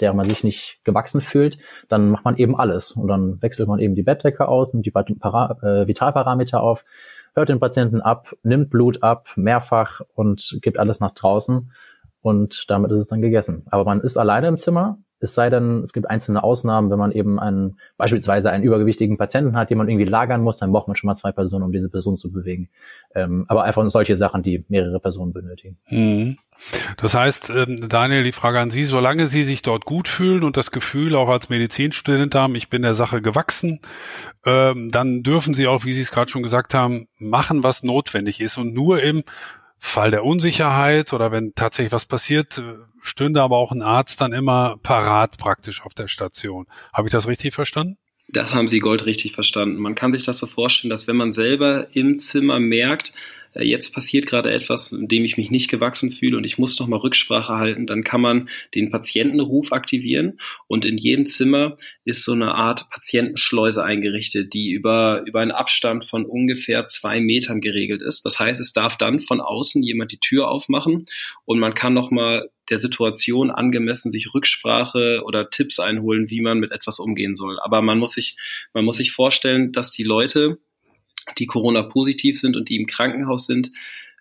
der man sich nicht gewachsen fühlt, dann macht man eben alles. Und dann wechselt man eben die Bettdecke aus, nimmt die Para äh, Vitalparameter auf hört den Patienten ab, nimmt Blut ab, mehrfach und gibt alles nach draußen. Und damit ist es dann gegessen. Aber man ist alleine im Zimmer es sei denn, es gibt einzelne Ausnahmen, wenn man eben einen, beispielsweise einen übergewichtigen Patienten hat, den man irgendwie lagern muss, dann braucht man schon mal zwei Personen, um diese Person zu bewegen. Ähm, aber einfach solche Sachen, die mehrere Personen benötigen. Mhm. Das heißt, ähm, Daniel, die Frage an Sie, solange Sie sich dort gut fühlen und das Gefühl auch als Medizinstudent haben, ich bin der Sache gewachsen, ähm, dann dürfen Sie auch, wie Sie es gerade schon gesagt haben, machen, was notwendig ist und nur im Fall der Unsicherheit oder wenn tatsächlich was passiert, äh, stünde aber auch ein Arzt dann immer parat praktisch auf der Station. Habe ich das richtig verstanden? Das haben Sie goldrichtig verstanden. Man kann sich das so vorstellen, dass wenn man selber im Zimmer merkt, jetzt passiert gerade etwas, dem ich mich nicht gewachsen fühle und ich muss noch mal Rücksprache halten, dann kann man den Patientenruf aktivieren und in jedem Zimmer ist so eine Art Patientenschleuse eingerichtet, die über, über einen Abstand von ungefähr zwei Metern geregelt ist. Das heißt, es darf dann von außen jemand die Tür aufmachen und man kann noch mal der Situation angemessen sich Rücksprache oder Tipps einholen, wie man mit etwas umgehen soll. Aber man muss sich, man muss sich vorstellen, dass die Leute, die Corona-positiv sind und die im Krankenhaus sind,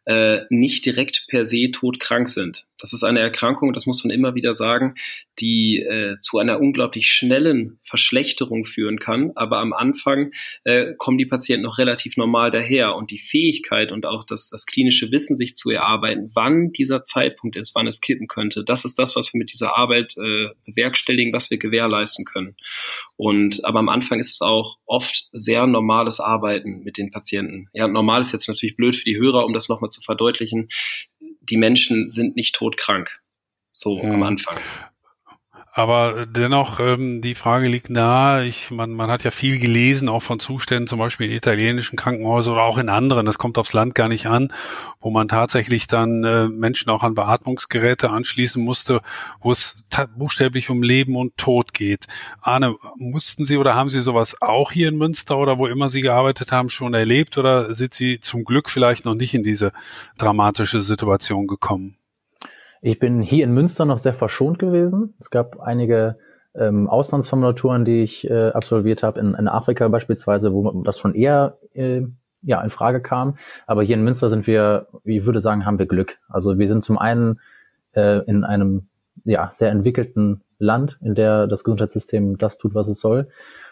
äh, nicht direkt per se todkrank sind. Das ist eine Erkrankung, das muss man immer wieder sagen, die äh, zu einer unglaublich schnellen Verschlechterung führen kann. Aber am Anfang äh, kommen die Patienten noch relativ normal daher und die Fähigkeit und auch das, das klinische Wissen, sich zu erarbeiten, wann dieser Zeitpunkt ist, wann es kippen könnte, das ist das, was wir mit dieser Arbeit äh, bewerkstelligen, was wir gewährleisten können. Und aber am Anfang ist es auch oft sehr normales Arbeiten mit den Patienten. Ja, normal ist jetzt natürlich blöd für die Hörer, um das nochmal zu verdeutlichen die Menschen sind nicht todkrank. So mhm. am Anfang. Aber dennoch, ähm, die Frage liegt nahe. Ich, man, man hat ja viel gelesen, auch von Zuständen, zum Beispiel in italienischen Krankenhäusern oder auch in anderen. Das kommt aufs Land gar nicht an, wo man tatsächlich dann äh, Menschen auch an Beatmungsgeräte anschließen musste, wo es buchstäblich um Leben und Tod geht. Arne, mussten Sie oder haben Sie sowas auch hier in Münster oder wo immer Sie gearbeitet haben schon erlebt oder sind Sie zum Glück vielleicht noch nicht in diese dramatische Situation gekommen? Ich bin hier in Münster noch sehr verschont gewesen. Es gab einige ähm, Auslandsformulaturen, die ich äh, absolviert habe, in, in Afrika beispielsweise, wo das schon eher äh, ja, in Frage kam. Aber hier in Münster sind wir, wie würde sagen, haben wir Glück. Also wir sind zum einen äh, in einem ja, sehr entwickelten Land, in der das Gesundheitssystem das tut, was es soll.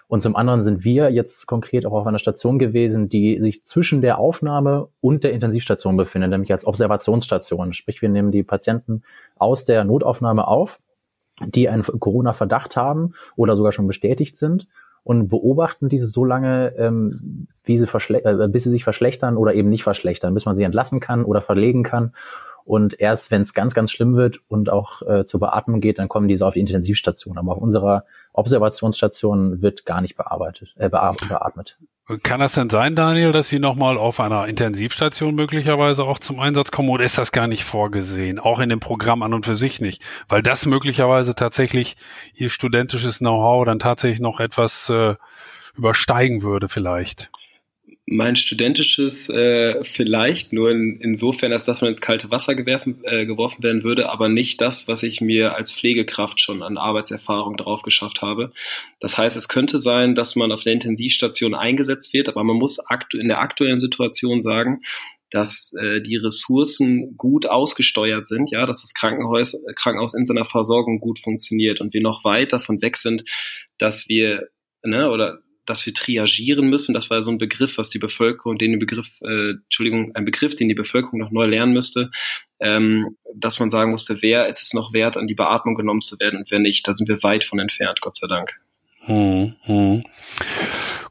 Und zum anderen sind wir jetzt konkret auch auf einer Station gewesen, die sich zwischen der Aufnahme und der Intensivstation befindet, nämlich als Observationsstation. Sprich, wir nehmen die Patienten aus der Notaufnahme auf, die einen Corona-Verdacht haben oder sogar schon bestätigt sind und beobachten diese so lange, ähm, wie sie äh, bis sie sich verschlechtern oder eben nicht verschlechtern, bis man sie entlassen kann oder verlegen kann. Und erst wenn es ganz, ganz schlimm wird und auch äh, zur Beatmung geht, dann kommen diese auf die Intensivstation. Aber auf unserer Observationsstation wird gar nicht bearbeitet, äh, beatmet. Kann das denn sein, Daniel, dass Sie nochmal auf einer Intensivstation möglicherweise auch zum Einsatz kommen oder ist das gar nicht vorgesehen? Auch in dem Programm an und für sich nicht? Weil das möglicherweise tatsächlich Ihr studentisches Know-how dann tatsächlich noch etwas äh, übersteigen würde vielleicht mein studentisches äh, vielleicht nur in, insofern, als dass man ins kalte Wasser gewerfen, äh, geworfen werden würde, aber nicht das, was ich mir als Pflegekraft schon an Arbeitserfahrung drauf geschafft habe. Das heißt, es könnte sein, dass man auf der Intensivstation eingesetzt wird, aber man muss in der aktuellen Situation sagen, dass äh, die Ressourcen gut ausgesteuert sind, ja, dass das Krankenhaus, Krankenhaus in seiner Versorgung gut funktioniert und wir noch weit davon weg sind, dass wir ne, oder dass wir triagieren müssen. Das war so ein Begriff, was die Bevölkerung, den die Begriff, äh, Entschuldigung, ein Begriff, den die Bevölkerung noch neu lernen müsste, ähm, dass man sagen musste, wer ist es noch wert, an die Beatmung genommen zu werden und wer nicht. Da sind wir weit von entfernt, Gott sei Dank. Hm, hm.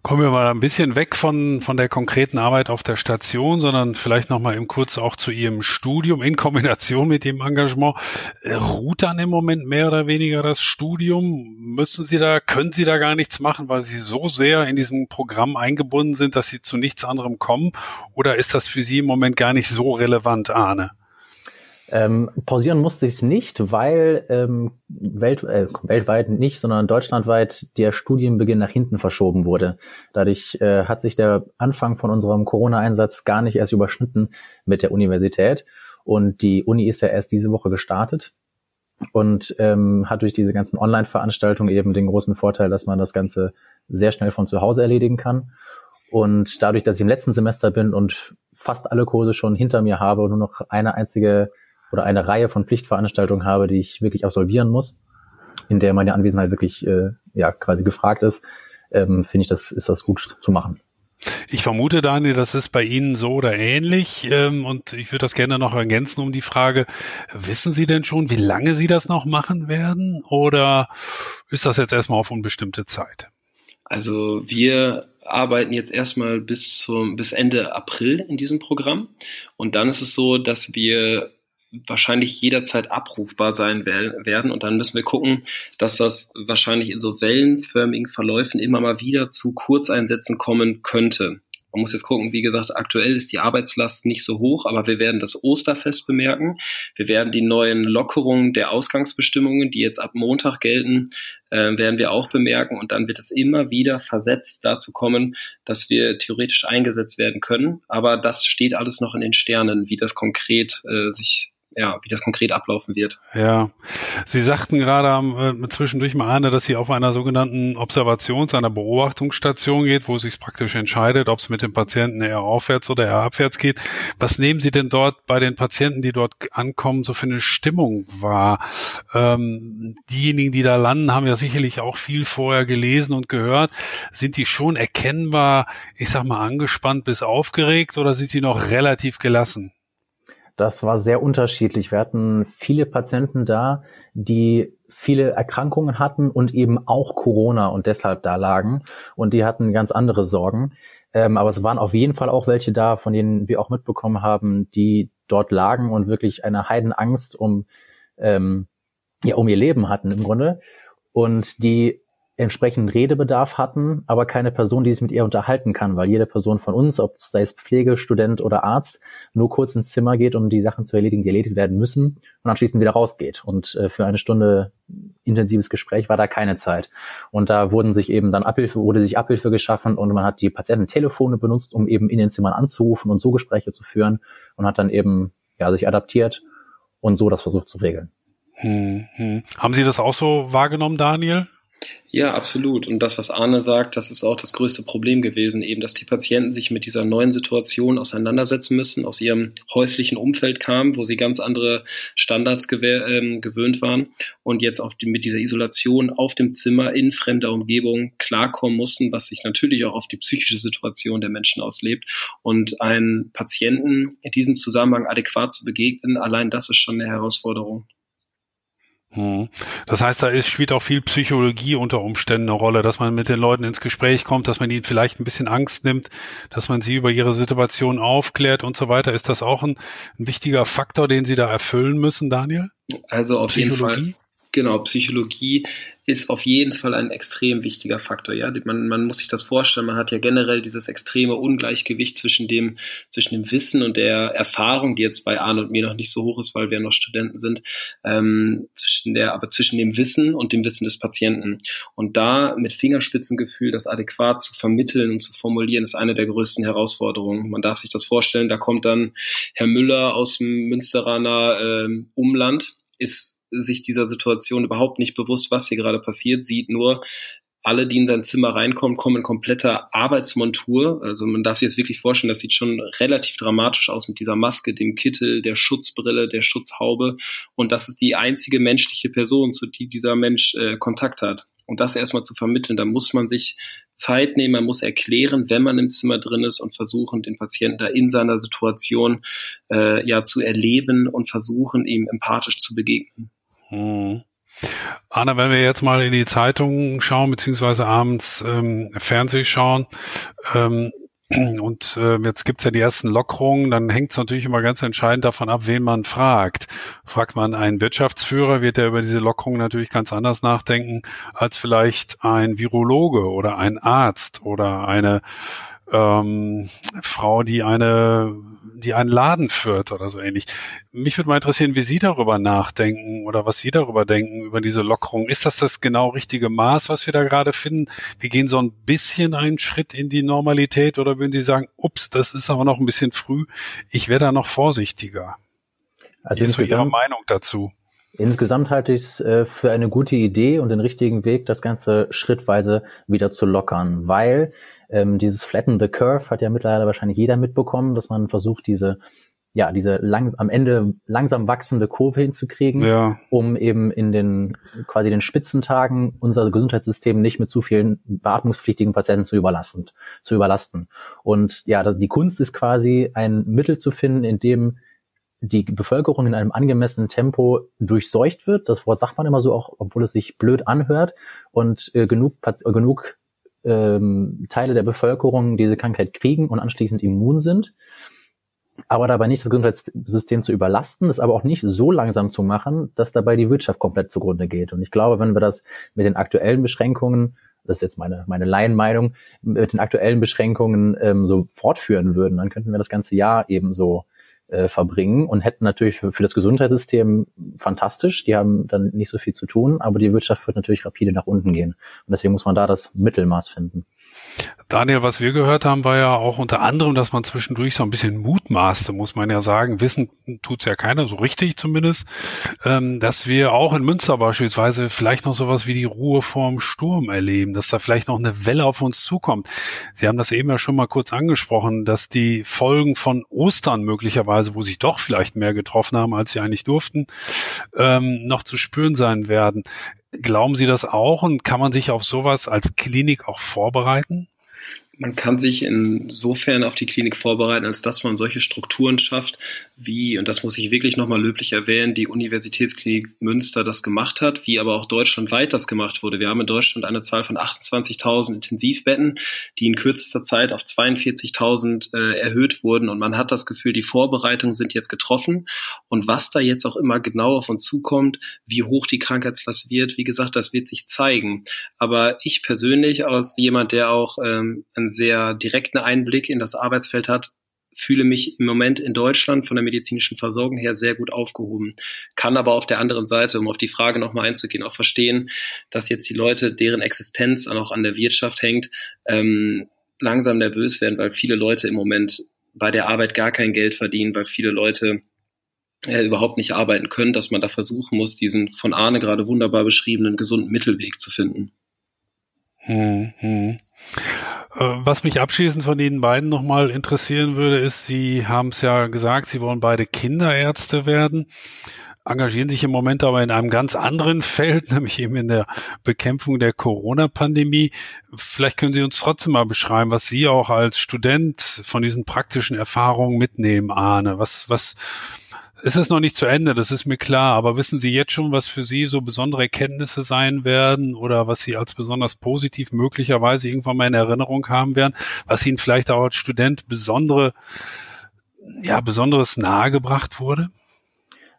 Kommen wir mal ein bisschen weg von, von der konkreten Arbeit auf der Station, sondern vielleicht noch mal im Kurz auch zu Ihrem Studium in Kombination mit dem Engagement. Äh, ruht dann im Moment mehr oder weniger das Studium? Müssen Sie da, können Sie da gar nichts machen, weil Sie so sehr in diesem Programm eingebunden sind, dass Sie zu nichts anderem kommen? Oder ist das für Sie im Moment gar nicht so relevant, Arne? Ähm, pausieren musste ich es nicht, weil ähm, Welt, äh, weltweit nicht, sondern deutschlandweit der Studienbeginn nach hinten verschoben wurde. Dadurch äh, hat sich der Anfang von unserem Corona-Einsatz gar nicht erst überschnitten mit der Universität. Und die Uni ist ja erst diese Woche gestartet und ähm, hat durch diese ganzen Online-Veranstaltungen eben den großen Vorteil, dass man das Ganze sehr schnell von zu Hause erledigen kann. Und dadurch, dass ich im letzten Semester bin und fast alle Kurse schon hinter mir habe und nur noch eine einzige oder eine Reihe von Pflichtveranstaltungen habe, die ich wirklich absolvieren muss, in der meine Anwesenheit wirklich äh, ja quasi gefragt ist, ähm, finde ich, das ist das gut zu machen. Ich vermute, Daniel, das ist bei Ihnen so oder ähnlich. Ähm, und ich würde das gerne noch ergänzen um die Frage, wissen Sie denn schon, wie lange Sie das noch machen werden? Oder ist das jetzt erstmal auf unbestimmte Zeit? Also wir arbeiten jetzt erstmal bis zum, bis Ende April in diesem Programm. Und dann ist es so, dass wir wahrscheinlich jederzeit abrufbar sein werden. Und dann müssen wir gucken, dass das wahrscheinlich in so wellenförmigen Verläufen immer mal wieder zu Kurzeinsätzen kommen könnte. Man muss jetzt gucken, wie gesagt, aktuell ist die Arbeitslast nicht so hoch, aber wir werden das Osterfest bemerken. Wir werden die neuen Lockerungen der Ausgangsbestimmungen, die jetzt ab Montag gelten, äh, werden wir auch bemerken. Und dann wird es immer wieder versetzt dazu kommen, dass wir theoretisch eingesetzt werden können. Aber das steht alles noch in den Sternen, wie das konkret äh, sich ja, wie das konkret ablaufen wird. Ja, Sie sagten gerade äh, zwischendurch mal, Arne, dass Sie auf einer sogenannten Observations-, einer Beobachtungsstation geht, wo es sich praktisch entscheidet, ob es mit dem Patienten eher aufwärts oder eher abwärts geht. Was nehmen Sie denn dort bei den Patienten, die dort ankommen, so für eine Stimmung wahr? Ähm, diejenigen, die da landen, haben ja sicherlich auch viel vorher gelesen und gehört. Sind die schon erkennbar, ich sag mal, angespannt bis aufgeregt oder sind die noch relativ gelassen? Das war sehr unterschiedlich. Wir hatten viele Patienten da, die viele Erkrankungen hatten und eben auch Corona und deshalb da lagen. Und die hatten ganz andere Sorgen. Ähm, aber es waren auf jeden Fall auch welche da, von denen wir auch mitbekommen haben, die dort lagen und wirklich eine Heidenangst um, ähm, ja, um ihr Leben hatten im Grunde. Und die entsprechenden Redebedarf hatten, aber keine Person, die sich mit ihr unterhalten kann, weil jede Person von uns, ob sei es Pflege, Student oder Arzt, nur kurz ins Zimmer geht, um die Sachen zu erledigen, die erledigt werden müssen und anschließend wieder rausgeht. Und äh, für eine Stunde intensives Gespräch war da keine Zeit. Und da wurden sich eben dann Abhilfe, wurde sich Abhilfe geschaffen und man hat die Patiententelefone benutzt, um eben in den Zimmern anzurufen und so Gespräche zu führen und hat dann eben ja sich adaptiert und so das versucht zu regeln. Hm, hm. Haben Sie das auch so wahrgenommen, Daniel? Ja, absolut. Und das, was Arne sagt, das ist auch das größte Problem gewesen, eben, dass die Patienten sich mit dieser neuen Situation auseinandersetzen müssen, aus ihrem häuslichen Umfeld kamen, wo sie ganz andere Standards äh, gewöhnt waren und jetzt auch die, mit dieser Isolation auf dem Zimmer in fremder Umgebung klarkommen mussten, was sich natürlich auch auf die psychische Situation der Menschen auslebt. Und einen Patienten in diesem Zusammenhang adäquat zu begegnen, allein das ist schon eine Herausforderung. Hm. Das heißt, da ist, spielt auch viel Psychologie unter Umständen eine Rolle, dass man mit den Leuten ins Gespräch kommt, dass man ihnen vielleicht ein bisschen Angst nimmt, dass man sie über ihre Situation aufklärt und so weiter. Ist das auch ein, ein wichtiger Faktor, den Sie da erfüllen müssen, Daniel? Also auf jeden Fall. Genau, Psychologie ist auf jeden Fall ein extrem wichtiger Faktor. Ja, man, man muss sich das vorstellen. Man hat ja generell dieses extreme Ungleichgewicht zwischen dem, zwischen dem Wissen und der Erfahrung, die jetzt bei Arne und mir noch nicht so hoch ist, weil wir noch Studenten sind, ähm, zwischen der, aber zwischen dem Wissen und dem Wissen des Patienten. Und da mit Fingerspitzengefühl das adäquat zu vermitteln und zu formulieren, ist eine der größten Herausforderungen. Man darf sich das vorstellen. Da kommt dann Herr Müller aus dem Münsteraner ähm, Umland, ist sich dieser Situation überhaupt nicht bewusst, was hier gerade passiert, sieht nur, alle, die in sein Zimmer reinkommen, kommen in kompletter Arbeitsmontur. Also man darf sich jetzt wirklich vorstellen, das sieht schon relativ dramatisch aus mit dieser Maske, dem Kittel, der Schutzbrille, der Schutzhaube. Und das ist die einzige menschliche Person, zu die dieser Mensch äh, Kontakt hat. Und das erstmal zu vermitteln, da muss man sich Zeit nehmen, man muss erklären, wenn man im Zimmer drin ist und versuchen, den Patienten da in seiner Situation äh, ja zu erleben und versuchen, ihm empathisch zu begegnen. Hm. Anna, wenn wir jetzt mal in die Zeitungen schauen, beziehungsweise abends ähm, Fernseh schauen, ähm, <clears throat> und äh, jetzt gibt's ja die ersten Lockerungen, dann hängt es natürlich immer ganz entscheidend davon ab, wen man fragt. Fragt man einen Wirtschaftsführer, wird er über diese Lockerungen natürlich ganz anders nachdenken als vielleicht ein Virologe oder ein Arzt oder eine ähm, Frau, die eine, die einen Laden führt oder so ähnlich. Mich würde mal interessieren, wie Sie darüber nachdenken oder was Sie darüber denken über diese Lockerung. Ist das das genau richtige Maß, was wir da gerade finden? Wir gehen so ein bisschen einen Schritt in die Normalität oder würden Sie sagen, ups, das ist aber noch ein bisschen früh. Ich wäre da noch vorsichtiger. Also wie ist Ihre Meinung dazu? Insgesamt halte ich es äh, für eine gute Idee und den richtigen Weg, das Ganze schrittweise wieder zu lockern, weil ähm, dieses Flatten the Curve hat ja mittlerweile wahrscheinlich jeder mitbekommen, dass man versucht, diese ja, diese langs am Ende langsam wachsende Kurve hinzukriegen, ja. um eben in den quasi den Spitzentagen unser Gesundheitssystem nicht mit zu vielen beatmungspflichtigen Patienten zu überlasten, zu überlasten. Und ja, die Kunst ist quasi ein Mittel zu finden, in dem die Bevölkerung in einem angemessenen Tempo durchseucht wird. Das Wort sagt man immer so, auch obwohl es sich blöd anhört und äh, genug, genug ähm, Teile der Bevölkerung diese Krankheit kriegen und anschließend immun sind, aber dabei nicht das Gesundheitssystem zu überlasten, es aber auch nicht so langsam zu machen, dass dabei die Wirtschaft komplett zugrunde geht. Und ich glaube, wenn wir das mit den aktuellen Beschränkungen, das ist jetzt meine, meine Laienmeinung, mit den aktuellen Beschränkungen ähm, so fortführen würden, dann könnten wir das ganze Jahr eben so äh, verbringen und hätten natürlich für, für das Gesundheitssystem fantastisch. Die haben dann nicht so viel zu tun, aber die Wirtschaft wird natürlich rapide nach unten gehen. Und deswegen muss man da das Mittelmaß finden. Daniel, was wir gehört haben, war ja auch unter anderem, dass man zwischendurch so ein bisschen mutmaßte, muss man ja sagen. Wissen tut's ja keiner, so richtig zumindest, ähm, dass wir auch in Münster beispielsweise vielleicht noch sowas wie die Ruhe vorm Sturm erleben, dass da vielleicht noch eine Welle auf uns zukommt. Sie haben das eben ja schon mal kurz angesprochen, dass die Folgen von Ostern möglicherweise, wo sich doch vielleicht mehr getroffen haben, als sie eigentlich durften, ähm, noch zu spüren sein werden. Glauben Sie das auch und kann man sich auf sowas als Klinik auch vorbereiten? Man kann sich insofern auf die Klinik vorbereiten, als dass man solche Strukturen schafft, wie, und das muss ich wirklich nochmal löblich erwähnen, die Universitätsklinik Münster das gemacht hat, wie aber auch deutschlandweit das gemacht wurde. Wir haben in Deutschland eine Zahl von 28.000 Intensivbetten, die in kürzester Zeit auf 42.000 äh, erhöht wurden und man hat das Gefühl, die Vorbereitungen sind jetzt getroffen und was da jetzt auch immer genau auf uns zukommt, wie hoch die Krankheitslast wird, wie gesagt, das wird sich zeigen. Aber ich persönlich als jemand, der auch ähm, ein einen sehr direkten Einblick in das Arbeitsfeld hat, fühle mich im Moment in Deutschland von der medizinischen Versorgung her sehr gut aufgehoben. Kann aber auf der anderen Seite, um auf die Frage nochmal einzugehen, auch verstehen, dass jetzt die Leute, deren Existenz auch an der Wirtschaft hängt, ähm, langsam nervös werden, weil viele Leute im Moment bei der Arbeit gar kein Geld verdienen, weil viele Leute äh, überhaupt nicht arbeiten können, dass man da versuchen muss, diesen von Arne gerade wunderbar beschriebenen gesunden Mittelweg zu finden. Hm, hm. Äh, was mich abschließend von Ihnen beiden nochmal interessieren würde, ist, Sie haben es ja gesagt, Sie wollen beide Kinderärzte werden, engagieren sich im Moment aber in einem ganz anderen <laughs> Feld, nämlich eben in der Bekämpfung der Corona-Pandemie. Vielleicht können Sie uns trotzdem mal beschreiben, was Sie auch als Student von diesen praktischen Erfahrungen mitnehmen, Arne. Was, was, es ist noch nicht zu Ende, das ist mir klar, aber wissen Sie jetzt schon, was für Sie so besondere Erkenntnisse sein werden oder was Sie als besonders positiv möglicherweise irgendwann mal in Erinnerung haben werden, was Ihnen vielleicht auch als Student besondere, ja, besonderes nahegebracht wurde?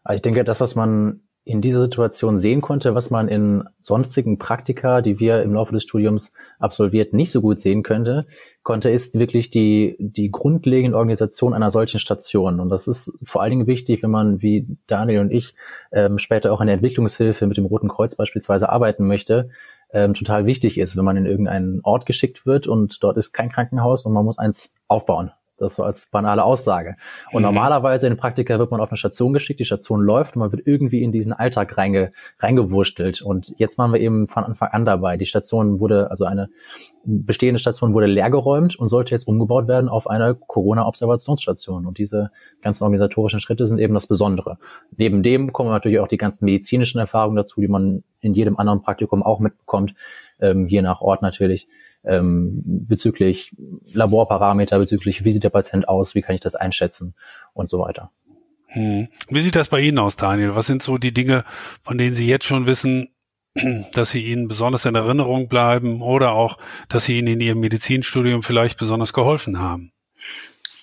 Also ich denke, das, was man in dieser Situation sehen konnte, was man in sonstigen Praktika, die wir im Laufe des Studiums absolviert, nicht so gut sehen könnte, konnte, ist wirklich die, die grundlegende Organisation einer solchen Station. Und das ist vor allen Dingen wichtig, wenn man wie Daniel und ich ähm, später auch in der Entwicklungshilfe mit dem Roten Kreuz beispielsweise arbeiten möchte, ähm, total wichtig ist, wenn man in irgendeinen Ort geschickt wird und dort ist kein Krankenhaus und man muss eins aufbauen. Das so als banale Aussage. Und mhm. normalerweise in Praktika wird man auf eine Station geschickt, die Station läuft und man wird irgendwie in diesen Alltag reinge, reingewurstelt. Und jetzt waren wir eben von Anfang an dabei. Die Station wurde, also eine bestehende Station wurde leergeräumt und sollte jetzt umgebaut werden auf eine Corona-Observationsstation. Und diese ganzen organisatorischen Schritte sind eben das Besondere. Neben dem kommen natürlich auch die ganzen medizinischen Erfahrungen dazu, die man in jedem anderen Praktikum auch mitbekommt, ähm, je nach Ort natürlich ähm, bezüglich Laborparameter, bezüglich wie sieht der Patient aus, wie kann ich das einschätzen und so weiter. Hm. Wie sieht das bei Ihnen aus, Daniel? Was sind so die Dinge, von denen Sie jetzt schon wissen, <clears throat> dass sie Ihnen besonders in Erinnerung bleiben oder auch, dass sie Ihnen in Ihrem Medizinstudium vielleicht besonders geholfen haben?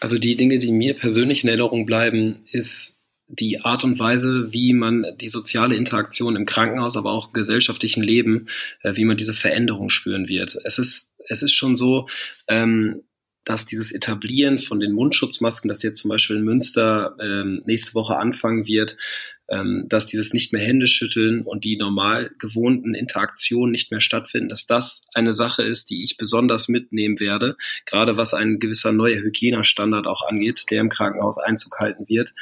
Also die Dinge, die mir persönlich in Erinnerung bleiben, ist die Art und Weise, wie man die soziale Interaktion im Krankenhaus, aber auch im gesellschaftlichen Leben, äh, wie man diese Veränderung spüren wird. Es ist, es ist schon so, ähm, dass dieses Etablieren von den Mundschutzmasken, das jetzt zum Beispiel in Münster ähm, nächste Woche anfangen wird, ähm, dass dieses nicht mehr Hände schütteln und die normal gewohnten Interaktionen nicht mehr stattfinden, dass das eine Sache ist, die ich besonders mitnehmen werde, gerade was ein gewisser neuer Hygienestandard auch angeht, der im Krankenhaus Einzug halten wird.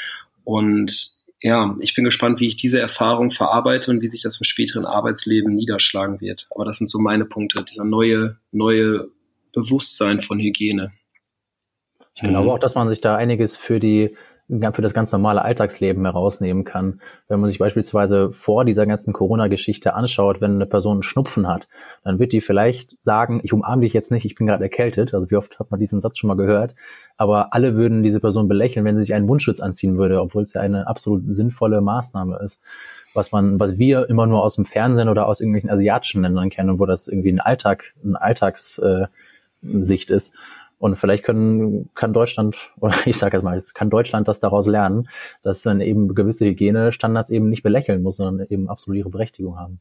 Und ja, ich bin gespannt, wie ich diese Erfahrung verarbeite und wie sich das im späteren Arbeitsleben niederschlagen wird. Aber das sind so meine Punkte, dieser neue, neue Bewusstsein von Hygiene. Ich glaube auch, dass man sich da einiges für die für das ganz normale Alltagsleben herausnehmen kann. Wenn man sich beispielsweise vor dieser ganzen Corona-Geschichte anschaut, wenn eine Person einen Schnupfen hat, dann wird die vielleicht sagen, ich umarme dich jetzt nicht, ich bin gerade erkältet. Also wie oft hat man diesen Satz schon mal gehört? Aber alle würden diese Person belächeln, wenn sie sich einen Mundschutz anziehen würde, obwohl es ja eine absolut sinnvolle Maßnahme ist. Was man, was wir immer nur aus dem Fernsehen oder aus irgendwelchen asiatischen Ländern kennen, wo das irgendwie ein Alltag, ein Alltagssicht äh, ist. Und vielleicht können, kann Deutschland, <laughs> oder ich sage jetzt mal, kann Deutschland das daraus lernen, dass dann eben gewisse Hygienestandards eben nicht belächeln muss, sondern eben absolut ihre Berechtigung haben.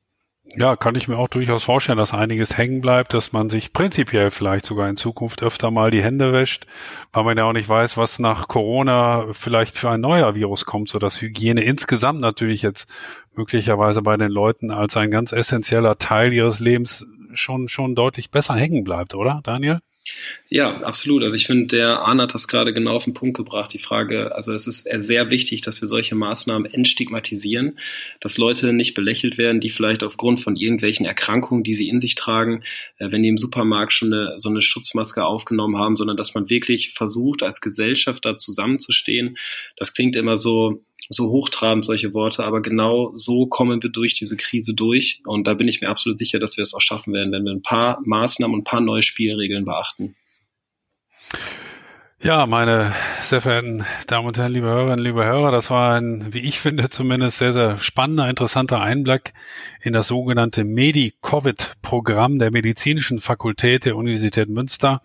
Ja, kann ich mir auch durchaus vorstellen, dass einiges hängen bleibt, dass man sich prinzipiell vielleicht sogar in Zukunft öfter mal die Hände wäscht, weil man ja auch nicht weiß, was nach Corona vielleicht für ein neuer Virus kommt, so dass Hygiene insgesamt natürlich jetzt möglicherweise bei den Leuten als ein ganz essentieller Teil ihres Lebens schon, schon deutlich besser hängen bleibt, oder, Daniel? Ja, absolut. Also ich finde, der Arne hat das gerade genau auf den Punkt gebracht. Die Frage, also es ist sehr wichtig, dass wir solche Maßnahmen entstigmatisieren, dass Leute nicht belächelt werden, die vielleicht aufgrund von irgendwelchen Erkrankungen, die sie in sich tragen, äh, wenn die im Supermarkt schon eine, so eine Schutzmaske aufgenommen haben, sondern dass man wirklich versucht, als Gesellschaft da zusammenzustehen. Das klingt immer so, so hochtrabend, solche Worte, aber genau so kommen wir durch diese Krise durch. Und da bin ich mir absolut sicher, dass wir es das auch schaffen werden, wenn wir ein paar Maßnahmen und ein paar neue Spielregeln beachten. Ja, meine sehr verehrten Damen und Herren, liebe Hörerinnen, liebe Hörer, das war ein, wie ich finde, zumindest sehr, sehr spannender, interessanter Einblick in das sogenannte Medi-Covid-Programm der Medizinischen Fakultät der Universität Münster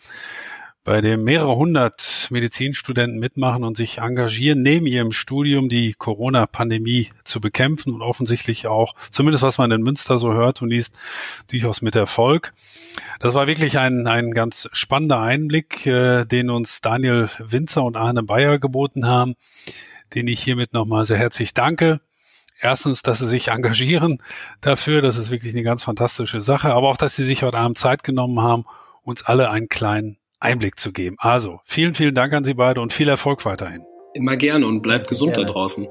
bei dem mehrere hundert Medizinstudenten mitmachen und sich engagieren, neben ihrem Studium die Corona-Pandemie zu bekämpfen und offensichtlich auch, zumindest was man in Münster so hört und liest, durchaus mit Erfolg. Das war wirklich ein, ein ganz spannender Einblick, äh, den uns Daniel Winzer und Arne Bayer geboten haben, den ich hiermit nochmal sehr herzlich danke erstens, dass sie sich engagieren dafür. Das ist wirklich eine ganz fantastische Sache. Aber auch, dass sie sich heute Abend Zeit genommen haben, uns alle einen kleinen Einblick zu geben. Also, vielen, vielen Dank an Sie beide und viel Erfolg weiterhin. Immer gerne und bleibt gesund gerne. da draußen.